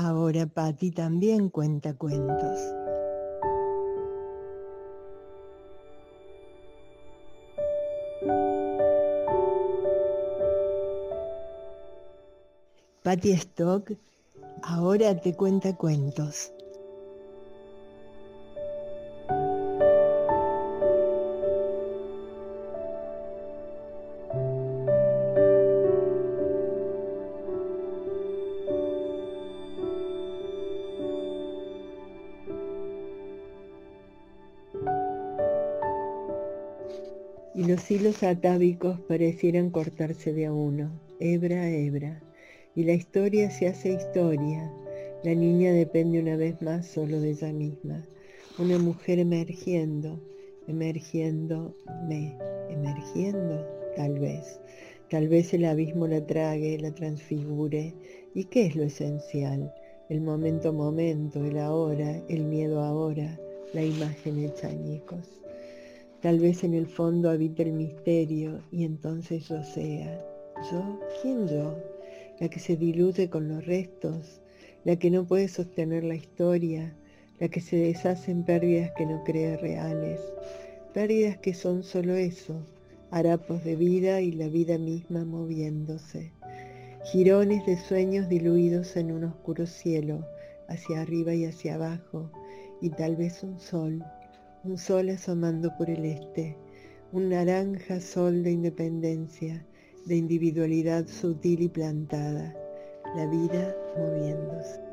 Ahora Patti también cuenta cuentos. Patti Stock ahora te cuenta cuentos. Y los hilos atávicos parecieran cortarse de a uno, hebra a hebra, y la historia se hace historia. La niña depende una vez más solo de ella misma, una mujer emergiendo, emergiendo, me, emergiendo, tal vez. Tal vez el abismo la trague, la transfigure. ¿Y qué es lo esencial? El momento momento, el ahora, el miedo ahora, la imagen hecha. Tal vez en el fondo habite el misterio y entonces yo sea. ¿Yo? ¿Quién yo? La que se diluye con los restos, la que no puede sostener la historia, la que se deshace en pérdidas que no cree reales, pérdidas que son solo eso, harapos de vida y la vida misma moviéndose, jirones de sueños diluidos en un oscuro cielo, hacia arriba y hacia abajo, y tal vez un sol un sol asomando por el este, un naranja sol de independencia, de individualidad sutil y plantada, la vida moviendo.